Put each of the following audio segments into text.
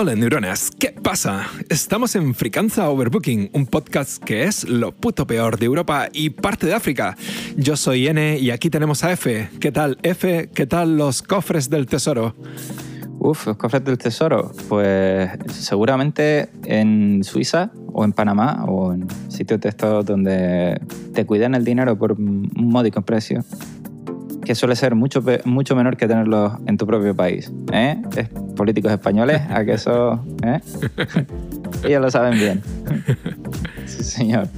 Hola neuronas, ¿qué pasa? Estamos en Fricanza Overbooking, un podcast que es lo puto peor de Europa y parte de África. Yo soy N y aquí tenemos a F. ¿Qué tal F? ¿Qué tal los cofres del tesoro? Uf, los cofres del tesoro. Pues seguramente en Suiza o en Panamá o en sitios de estos donde te cuidan el dinero por un módico precio que suele ser mucho, mucho menor que tenerlo en tu propio país. ¿eh? Políticos españoles, a que eso... ¿eh? Ellos lo saben bien. Sí, señor.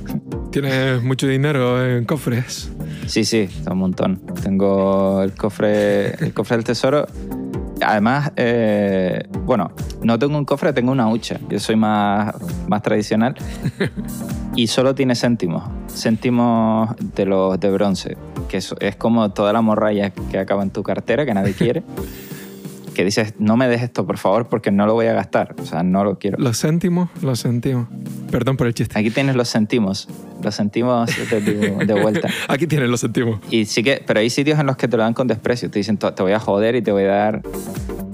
¿Tienes mucho dinero en cofres? Sí, sí, un montón. Tengo el cofre, el cofre del tesoro. Además, eh, bueno, no tengo un cofre, tengo una hucha. Yo soy más, más tradicional. y solo tiene céntimos. Céntimos de los de bronce que es, es como toda la morralla que acaba en tu cartera, que nadie quiere. que dices, no me des esto, por favor, porque no lo voy a gastar. O sea, no lo quiero. Los céntimos, los sentimos. Perdón por el chiste. Aquí tienes los sentimos. Los sentimos de, de, vuelta. Aquí tienes los sentimos. Y sí que, pero hay sitios en los que te lo dan con desprecio. Te dicen, te voy a joder y te voy a dar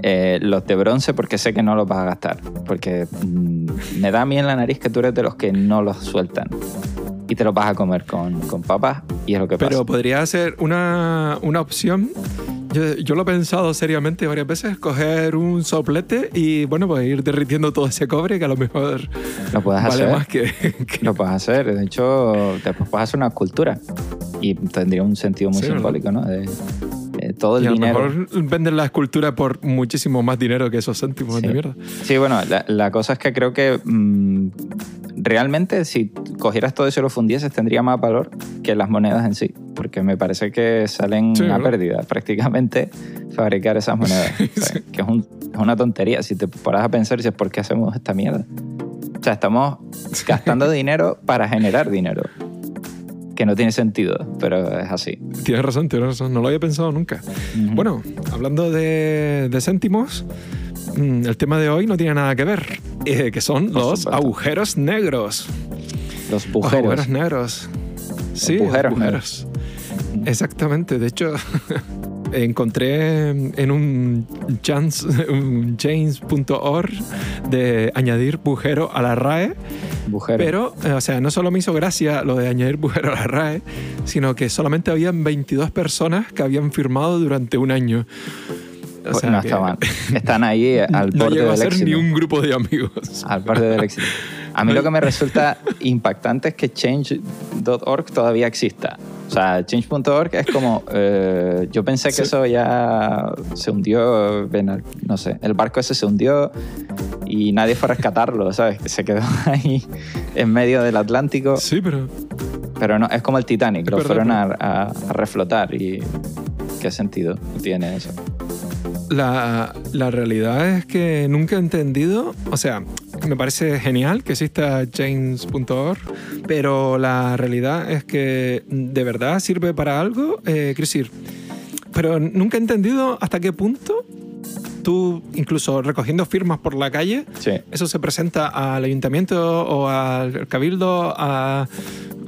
eh, los de bronce porque sé que no los vas a gastar. Porque mm, me da a mí en la nariz que tú eres de los que no los sueltan y te lo vas a comer con, con papas y es lo que pasa. Pero podría ser una, una opción. Yo, yo, lo he pensado seriamente varias veces, coger un soplete y bueno, pues ir derritiendo todo ese cobre que a lo mejor lo puedes vale hacer. más que, Lo puedes hacer. De hecho, después puedes hacer una escultura y tendría un sentido muy simbólico, ¿no? De, todo el y a dinero. lo mejor venden la escultura por muchísimo más dinero que esos céntimos sí. de mierda. Sí, bueno, la, la, cosa es que creo que mmm, realmente si cogieras todo eso y lo fundieses tendría más valor que las monedas en sí, porque me parece que salen sí, a pérdida prácticamente fabricar esas monedas, o sea, que es, un, es, una tontería. Si te paras a pensar, dices, ¿por qué hacemos esta mierda? O sea, estamos gastando dinero para generar dinero. Que no tiene sentido, pero es así. Tienes razón, tienes razón. No lo había pensado nunca. Uh -huh. Bueno, hablando de, de céntimos, el tema de hoy no tiene nada que ver, eh, que son Por los supuesto. agujeros negros. Los bujeros. Agujeros negros. Sí, bujeros agujeros. Exactamente. De hecho, encontré en un, chance, un change.org de añadir bujero a la RAE. Bujero. Pero, eh, o sea, no solo me hizo gracia lo de añadir bujero a la RAE, sino que solamente habían 22 personas que habían firmado durante un año. O sea, no que estaban. Están ahí al borde no llegó del a ser éxito. ni un grupo de amigos. Al borde del éxito. A mí lo que me resulta impactante es que change.org todavía exista. O sea, change.org es como. Eh, yo pensé que sí. eso ya se hundió. No sé, el barco ese se hundió y nadie fue a rescatarlo, ¿sabes? Se quedó ahí en medio del Atlántico. Sí, pero. Pero no, es como el Titanic, lo fueron a, a, a reflotar y. ¿Qué sentido tiene eso? La, la, realidad es que nunca he entendido, o sea, me parece genial que exista James.org, pero la realidad es que de verdad sirve para algo, eh, quiero decir, pero nunca he entendido hasta qué punto tú, incluso recogiendo firmas por la calle, sí. eso se presenta al ayuntamiento o al cabildo, a,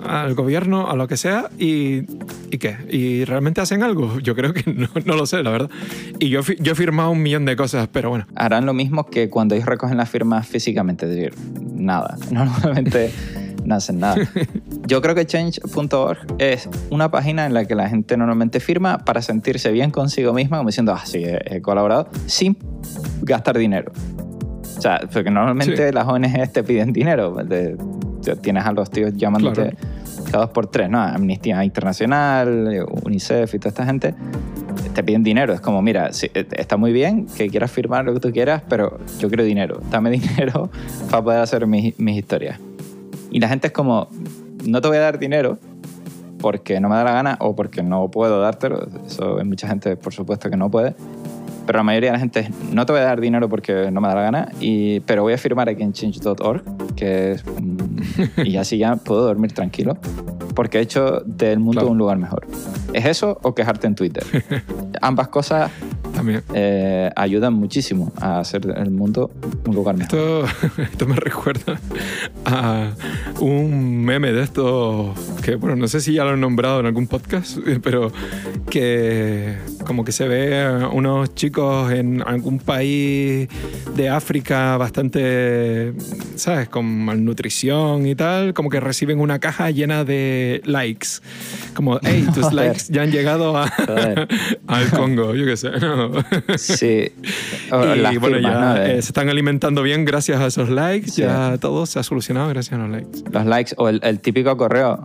al gobierno, a lo que sea, y, ¿y qué? ¿Y realmente hacen algo? Yo creo que no, no lo sé, la verdad. Y yo, yo he firmado un millón de cosas, pero bueno. Harán lo mismo que cuando ellos recogen las firmas físicamente, es decir, nada. Normalmente no hacen nada. Yo creo que change.org es una página en la que la gente normalmente firma para sentirse bien consigo misma, como diciendo, ah, sí, he, colaborado, sin gastar dinero. O sea, porque normalmente sí. las ONGs te piden dinero. De, tienes a los tíos llamándote claro. cada dos por tres, ¿no? Amnistía Internacional, UNICEF y toda esta gente te piden dinero. Es como, mira, sí, está muy bien que quieras firmar lo que tú quieras, pero yo quiero dinero. Dame dinero para poder hacer mis, mis historias. Y la gente es como, no te voy a dar dinero porque no me da la gana o porque no puedo dártelo. Eso hay mucha gente, por supuesto, que no puede. Pero la mayoría de la gente no te voy a dar dinero porque no me da la gana, y, pero voy a firmar aquí en change.org, que es, y así ya puedo dormir tranquilo, porque he hecho del mundo Claro. un lugar mejor. ¿Es eso o quejarte en Twitter? Ambas cosas También. eh, ayudan muchísimo a hacer el mundo un lugar mejor. Esto, esto me recuerda a un meme de estos que bueno, no sé si ya lo han nombrado en algún podcast, pero que como que se ve a unos chicos en algún país de África bastante, ¿sabes? Con malnutrición y tal, como que reciben una caja llena de likes. Como, hey, tus Joder. likes ya han llegado a- al Congo, yo qué sé. ¿no? Sí. O y bueno, firmas, ya ¿no? Eh, se están alimentando bien gracias a esos likes, Sí. ya todo se ha solucionado gracias a los likes. Los likes o el, el típico correo.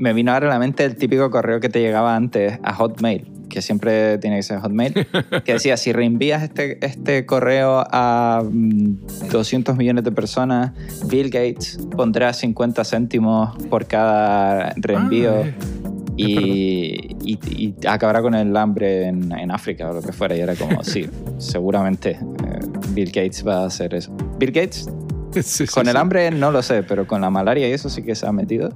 Me vino ahora a la mente el típico correo que te llegaba antes a Hotmail, que siempre tiene que ser Hotmail, que decía, si reenvías este, este correo a mm, 200 millones de personas, Bill Gates pondrá 50 céntimos por cada reenvío Ah, y, y- y acabará con el hambre en, en África o lo que fuera. Y era como, sí, seguramente eh, Bill Gates va a hacer eso. Bill Gates Sí, sí, con el hambre no lo sé, pero con la malaria y eso sí que se ha metido.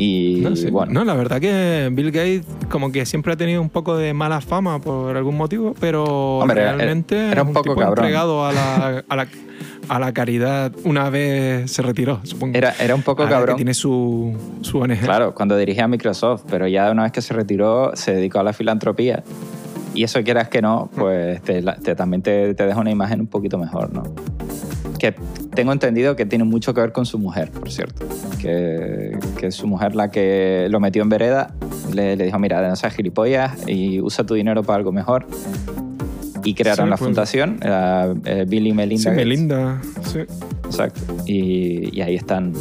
Y No, sí. bueno, No, la verdad que Bill Gates como que siempre ha tenido un poco de mala fama por algún motivo, pero Hombre, era- realmente era es un poco tipo entregado a la, a, la, a la caridad una vez se retiró, supongo. era, era un poco Ahora que cabrón. tiene su, su ONG. Claro, cuando dirigía Microsoft, pero ya una vez que se retiró se dedicó a la filantropía. Y eso quieras que no, pues te, te- también te, te deja una imagen un poquito mejor, ¿no? Que tengo entendido que tiene mucho que ver con su mujer, por cierto. Que, que su mujer la que lo metió en vereda, le, le dijo, mira, no seas gilipollas y usa tu dinero para algo mejor. Y crearon Sí, la pues. fundación, era, eh, Bill y Melinda Sí, Gates. Melinda. Sí. Exacto. Y, y ahí están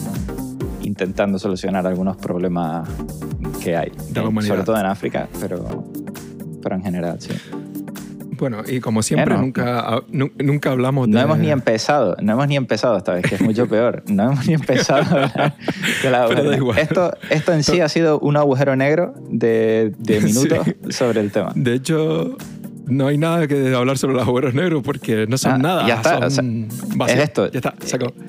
intentando solucionar algunos problemas que hay. De la Eh. Sobre todo en África, pero, pero en general, sí. Bueno, y como siempre, Bueno. nunca, nu- nunca hablamos No de... hemos ni empezado, no hemos ni empezado esta vez, que es mucho peor. No hemos ni empezado a hablar de la Pero da igual. Esto, esto en sí ha sido un agujero negro de, de minutos sobre el tema. De hecho, no hay nada que hablar sobre los agujeros negros porque no son Ah, nada. ya está, son o sea, vacíos. Es esto. Ya está.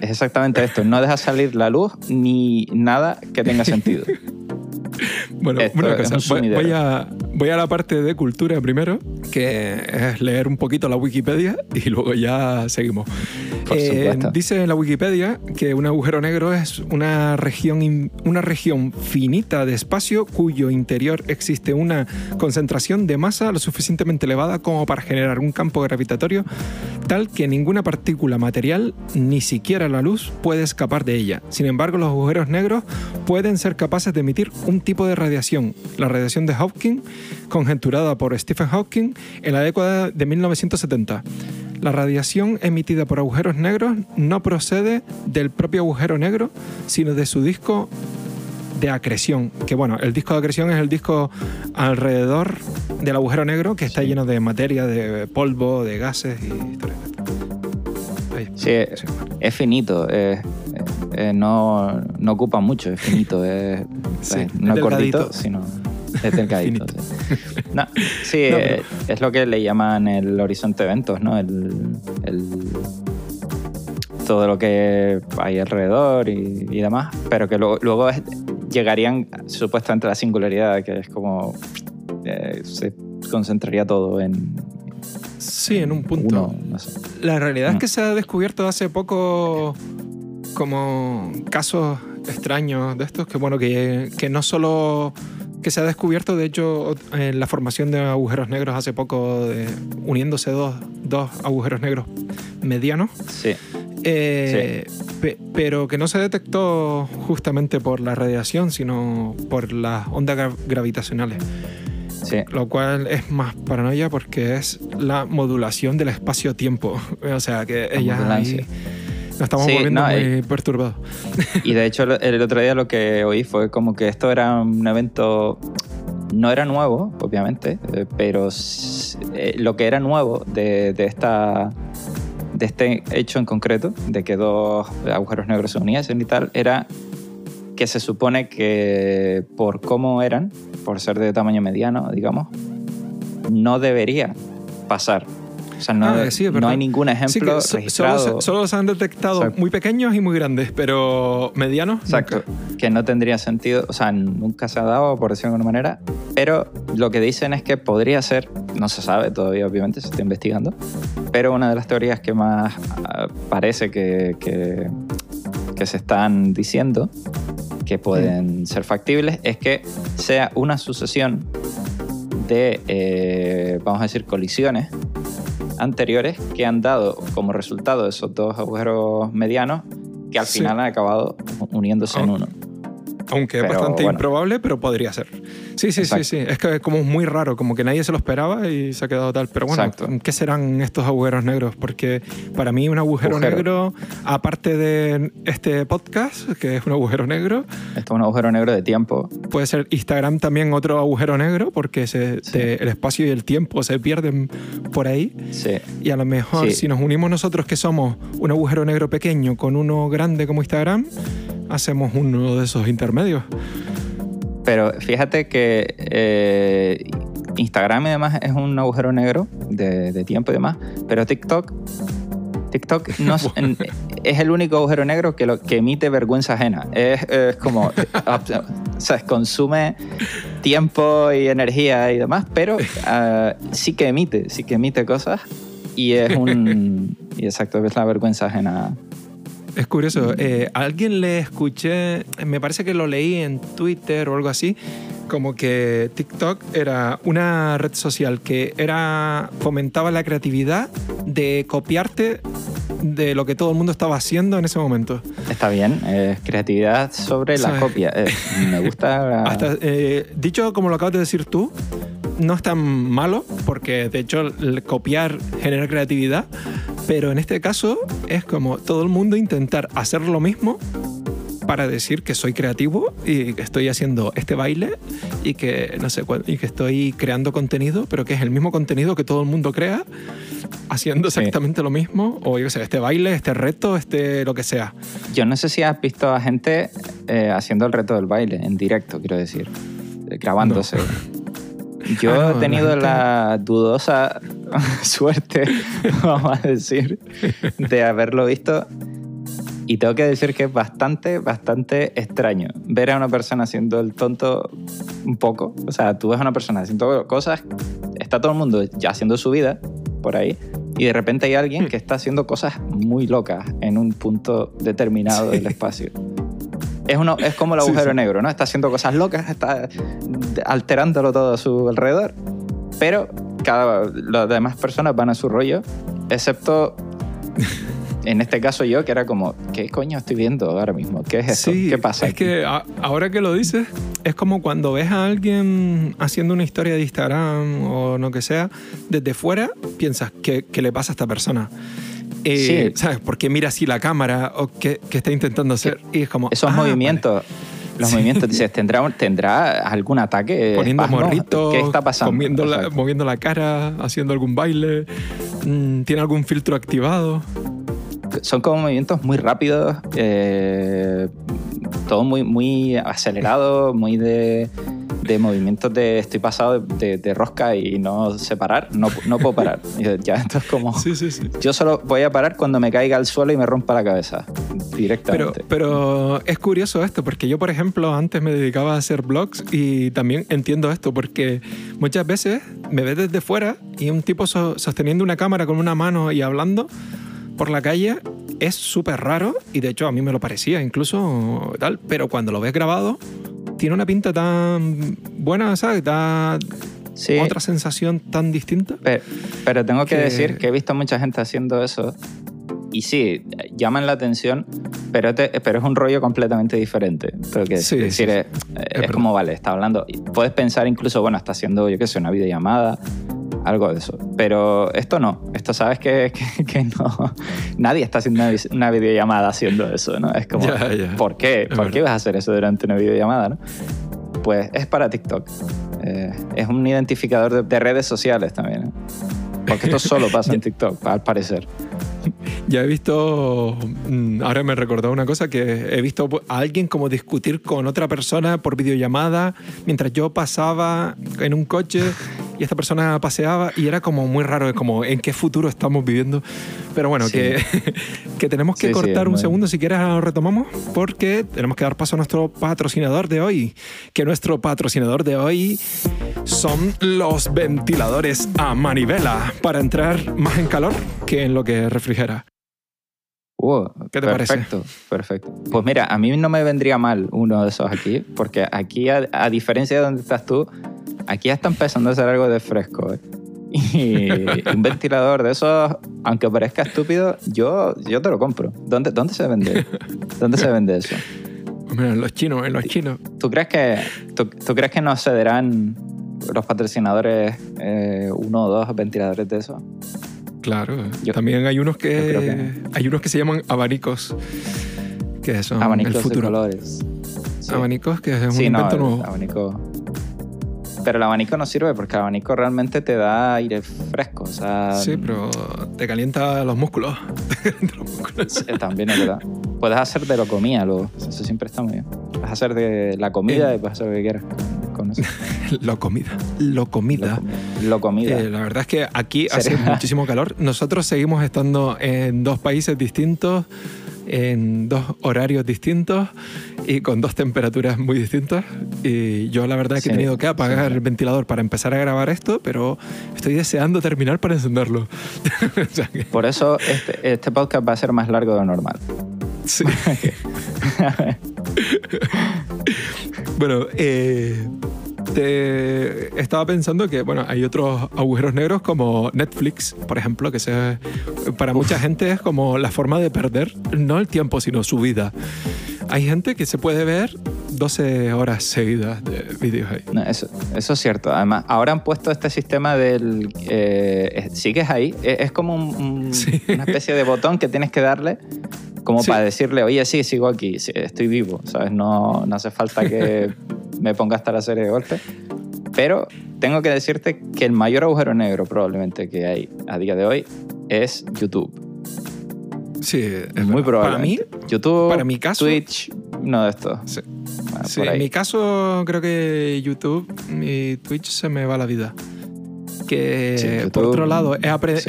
Es exactamente esto. No deja salir la luz ni nada que tenga sentido. Bueno, Esto una cosa, un voy a, voy a la parte de cultura primero, que es leer un poquito la Wikipedia y luego ya seguimos. Eh, dice en la Wikipedia que un agujero negro es una región, in- una región finita de espacio cuyo interior existe una concentración de masa lo suficientemente elevada como para generar un campo gravitatorio tal que ninguna partícula material, ni siquiera la luz, puede escapar de ella. Sin embargo, los agujeros negros pueden ser capaces de emitir un tipo de radiación, la radiación de Hawking, conjeturada por Stephen Hawking en la década de 1970. La radiación emitida por agujeros negros no procede del propio agujero negro, sino de su disco de acreción. Que bueno, el disco de acreción es el disco alrededor del agujero negro que está lleno de materia, de polvo, de gases y historias. Ahí. Sí, es, finito. es- eh, no, no ocupa mucho, es finito. Es, Sí, no es delgadito. sino es delgadito. Sí. No, sí, No, eh, es lo que le llaman el horizonte de eventos, ¿no? El, el- todo lo que hay alrededor y, y demás, pero que luego, luego es- llegarían supuestamente a la singularidad, que es como eh, se concentraría todo en Sí, en un punto. uno, no sé. La realidad es Mm. que se ha descubierto hace poco como casos extraños de estos, que bueno, que, que no solo que se ha descubierto, de hecho, en la formación de agujeros negros hace poco, de- uniéndose dos, dos agujeros negros medianos, Sí, eh, pe- pero que no se detectó justamente por la radiación, sino por las ondas gra- gravitacionales sí. lo cual es más paranoia porque es la modulación del espacio-tiempo. O sea que ella ahí modulancia. Nos estamos Sí, volviendo no, muy eh, perturbados. Y de hecho, el- el otro día lo que oí fue como que esto era un evento. No era nuevo, obviamente, eh, pero eh, lo que era nuevo de, de esta, de este hecho en concreto, de que dos agujeros negros se uniesen y tal, era que se supone que por cómo eran, por ser de tamaño mediano, digamos, no debería pasar. O sea, no, Ah, sí, no hay ningún Sí, ejemplo so- registrado. solo, se, solo se han detectado Exacto. muy pequeños y muy grandes, pero medianos. Exacto, nunca. que no tendría sentido, o sea, nunca se ha dado, por decirlo de alguna manera, pero lo que dicen es que podría ser, no se sabe todavía, obviamente, se está investigando, pero una de las teorías que más ah, parece que, que, que se están diciendo, que pueden ser factibles es que sea una sucesión de, eh, vamos a decir, colisiones anteriores que han dado como resultado esos dos agujeros medianos que al Sí. final han acabado uniéndose en Ah. uno. Aunque es Pero, bastante bueno. improbable, pero podría ser. Sí, sí, Exacto. sí, sí. Es que es como muy raro, como que nadie se lo esperaba y se ha quedado tal. Pero bueno, Exacto. ¿qué serán estos agujeros negros? Porque para mí un agujero, Agujero. negro, aparte de este podcast, que es un agujero negro, Esto es un agujero negro de tiempo. puede ser Instagram también otro agujero negro, porque se- Sí. te- el espacio y el tiempo se pierden por ahí. Sí, Y a lo mejor Sí. si nos unimos nosotros que somos un agujero negro pequeño con uno grande como Instagram, hacemos uno de esos intermedios. Pero fíjate que eh, Instagram y demás es un agujero negro de, de tiempo y demás, pero TikTok, TikTok no es, el único agujero negro que, lo, que emite vergüenza ajena. Es, es como, o sea, consume tiempo y energía y demás, pero ah, sí que emite, sí que emite cosas y es un, y exacto, es la vergüenza ajena. Es curioso. eh, alguien le escuché, me parece que lo leí en Twitter o algo así, como que TikTok era una red social que era fomentaba la creatividad de copiarte de lo que todo el mundo estaba haciendo en ese momento. Está bien, es creatividad sobre la ¿Sabes? copia. Eh, me gusta... Hasta, eh, dicho como lo acabas de decir tú, no es tan malo, porque de hecho el copiar genera creatividad, pero en este caso es como todo el mundo intentar hacer lo mismo para decir que soy creativo y que estoy haciendo este baile y que no sé y que estoy creando contenido, pero que es el mismo contenido que todo el mundo crea, haciendo Sí. exactamente lo mismo, o yo qué sé, este baile, este reto, este lo que sea. Yo no sé si has visto a gente eh, haciendo el reto del baile en directo, quiero decir, eh, grabándose. Yo Ah, no, he la tenido gente- la dudosa suerte, vamos a decir, de haberlo visto. Y tengo que decir que es bastante, bastante extraño ver a una persona haciendo el tonto un poco. O sea, tú ves a una persona haciendo cosas, está todo el mundo ya haciendo su vida por ahí, y de repente hay alguien que está haciendo cosas muy locas en un punto determinado Sí. del espacio. Es, uno, es como el Sí, agujero sí. negro, ¿no? Está haciendo cosas locas, está alterándolo todo a su alrededor, pero cada, las demás personas van a su rollo, excepto en este caso yo, que era como, ¿qué coño estoy viendo ahora mismo? ¿Qué es esto? Sí, ¿Qué pasa? Es aquí? que a- ahora que lo dices, es como cuando ves a alguien haciendo una historia de Instagram o lo que sea, desde fuera piensas, ¿qué, qué le pasa a esta persona? Eh, Sí. ¿Sabes? ¿Por qué mira así la cámara o qué, qué está intentando hacer? Y es como. Esos ah, movimientos, los Sí. movimientos, dices, ¿tendrá, ¿tendrá algún ataque? vale. Poniendo espasmos? morritos, ¿Qué está pasando? Moviendo la, Exacto. moviendo la cara, haciendo algún baile. mm, ¿Tiene algún filtro activado? Son como movimientos muy rápidos, eh, todo muy, muy acelerado, muy de, de movimientos de estoy pasado de, de rosca y no sé parar, no, no puedo parar. Ya, esto es como... Sí, sí, sí. Yo solo voy a parar cuando me caiga al suelo y me rompa la cabeza, Pero, directamente. pero es curioso esto, porque yo, por ejemplo, antes me dedicaba a hacer blogs y también entiendo esto, porque muchas veces me ves desde fuera y un tipo so- sosteniendo una cámara con una mano y hablando por la calle es súper raro y de hecho a mí me lo parecía incluso tal, pero cuando lo ves grabado tiene una pinta tan buena, ¿sabes? Da Sí, otra sensación tan distinta. Pero, pero tengo que, que- decir que he visto mucha gente haciendo eso y sí, llaman la atención, pero, te- pero es un rollo completamente diferente. Pero que Sí, decir, sí, es, como, vale, está hablando. Puedes pensar incluso, bueno, está haciendo, yo qué sé, una videollamada, algo de eso. Pero esto no, esto sabes que, que, que no. Nadie está haciendo una, videollamada haciendo eso, ¿no? Es como, Ya, ya. ¿por qué? ¿Por qué vas a hacer eso durante una videollamada, no? Pues es para TikTok. Eh, es un identificador de, de redes sociales también. ¿eh? Porque esto solo pasa en TikTok, al parecer. Ya he visto, mm, ahora me recordó una cosa, que he visto a alguien como discutir con otra persona por videollamada mientras yo pasaba en un coche y esta persona paseaba y era como muy raro, es como en qué futuro estamos viviendo. Pero bueno, Sí. que, que tenemos que Sí, cortar un segundo, si quieres lo retomamos, porque tenemos que dar paso a nuestro patrocinador de hoy, que nuestro patrocinador de hoy son los ventiladores a manivela para entrar más en calor que en lo que refrigera. Uh, ¿Qué te parece? perfecto, perfecto. Pues mira, a mí no me vendría mal uno de esos aquí, porque aquí, a, a diferencia de donde estás tú, aquí ya está empezando a hacer algo de fresco. ¿eh? Y un ventilador de esos, aunque parezca estúpido, yo, yo te lo compro. ¿Dónde, dónde se vende? ¿Dónde se vende eso? Mira, en los chinos, en los chinos. ¿Tú crees que, tú, tú crees que nos cederán los patrocinadores eh, uno o dos ventiladores de eso? Claro. Yo- También hay unos que, hay unos que se llaman abanicos, que son Abanicos el de futuro. colores. Sí. Abanicos, que es un Sí, no, invento el nuevo. abanico. Pero el abanico no sirve porque el abanico realmente te da aire fresco. O sea, Sí, pero te calienta los músculos. Te calienta los músculos. eh, también es verdad. Puedes hacer de lo comida, luego. Eso siempre está muy bien. Puedes hacer de la comida Eh. y puedes hacer lo que quieras con, eso. Lo comida. Lo comida. Lo comida. Eh, la verdad es que aquí hace muchísimo calor. Nosotros seguimos estando en dos países distintos, en dos horarios distintos y con dos temperaturas muy distintas. Y yo la verdad es que he Sí, tenido que apagar sí, el ventilador para empezar a grabar esto, pero estoy deseando terminar para encenderlo. O sea que, Por eso este, este podcast va a ser más largo de lo normal. sí. bueno, eh, te- estaba pensando que bueno, hay otros agujeros negros como Netflix, por ejemplo, que se, para mucha gente es como la forma de perder no el tiempo, sino su vida. Hay gente que se puede ver 12 horas seguidas de vídeos ahí. No, eso, eso es cierto. Además, ahora han puesto este sistema del... eh, sigues ahí. Es, como un- un- Sí. una especie de botón que tienes que darle como Sí. para decirle, oye, sí, sigo aquí, estoy vivo. ¿Sabes? No, no hace falta que me ponga hasta la serie de golpe. Pero tengo que decirte que el mayor agujero negro probablemente que hay a día de hoy es YouTube. Sí, es Muy verdad. Para mí. YouTube, para mi caso- Twitch, uno de estos. sí. En mi caso creo que YouTube y Twitch se me va la vida. Que Sí, por otro lado, sí.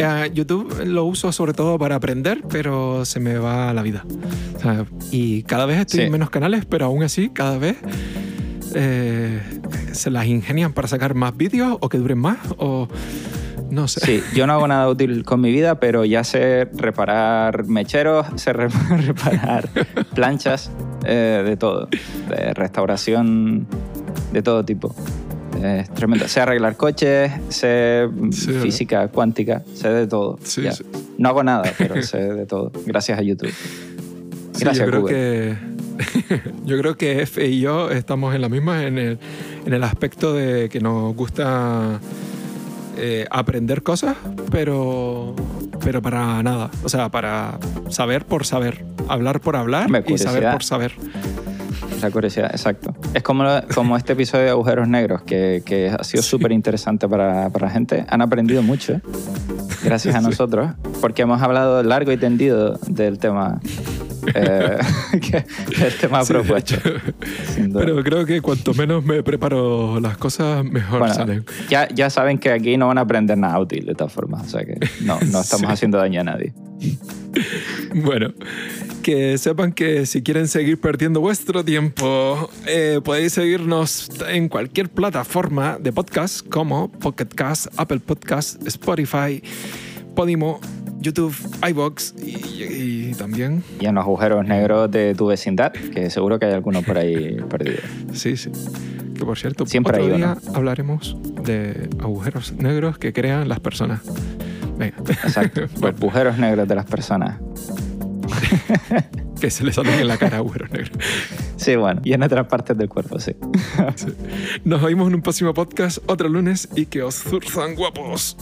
eh, YouTube lo uso sobre todo para aprender, pero se me va la vida. O sea, y cada vez estoy en menos canales, pero aún así, cada vez eh, se las ingenian para sacar más vídeos o que duren más o no sé. Sí, yo no hago nada útil con mi vida, pero ya sé reparar mecheros, sé re- reparar planchas, eh, de todo, de restauración de todo tipo. Es tremendo. Sé arreglar coches, sé Sí, física cuántica, sé de todo. Sí. No hago nada, pero sé de todo. Gracias a YouTube. Gracias, yo creo Google. que yo creo que F y yo estamos en la misma en el, en el aspecto de que nos gusta eh, aprender cosas, pero pero para nada, o sea, para saber por saber, hablar por hablar Hombre, y saber por saber. La curiosidad, exacto. Es como, como este episodio de agujeros negros, que, que ha sido súper interesante para, para la gente. Han aprendido mucho, gracias a Sí. nosotros, porque hemos hablado largo y tendido del tema, eh, que- del tema Sí, propuesto. Pero creo que cuanto menos me preparo las cosas, mejor Bueno, salen. ya, ya saben que aquí no van a aprender nada útil de todas formas, o sea que no, no estamos Sí. haciendo daño a nadie. Bueno, que sepan que si quieren seguir perdiendo vuestro tiempo, eh, podéis seguirnos en cualquier plataforma de podcast como Pocket Cast, Apple Podcast, Spotify, Podimo, YouTube, iBox y, y también, Y en los agujeros negros de tu vecindad, que seguro que hay alguno por ahí perdido. sí, sí. Que por cierto, Siempre otro hay día uno. hablaremos de agujeros negros que crean las personas. Venga, Exacto. Los agujeros negros de las personas. que se les salen en la cara agujeros negros. Sí, bueno, y en otras partes del cuerpo, sí. Sí. Nos oímos en un próximo podcast otro lunes y que os zurzan guapos.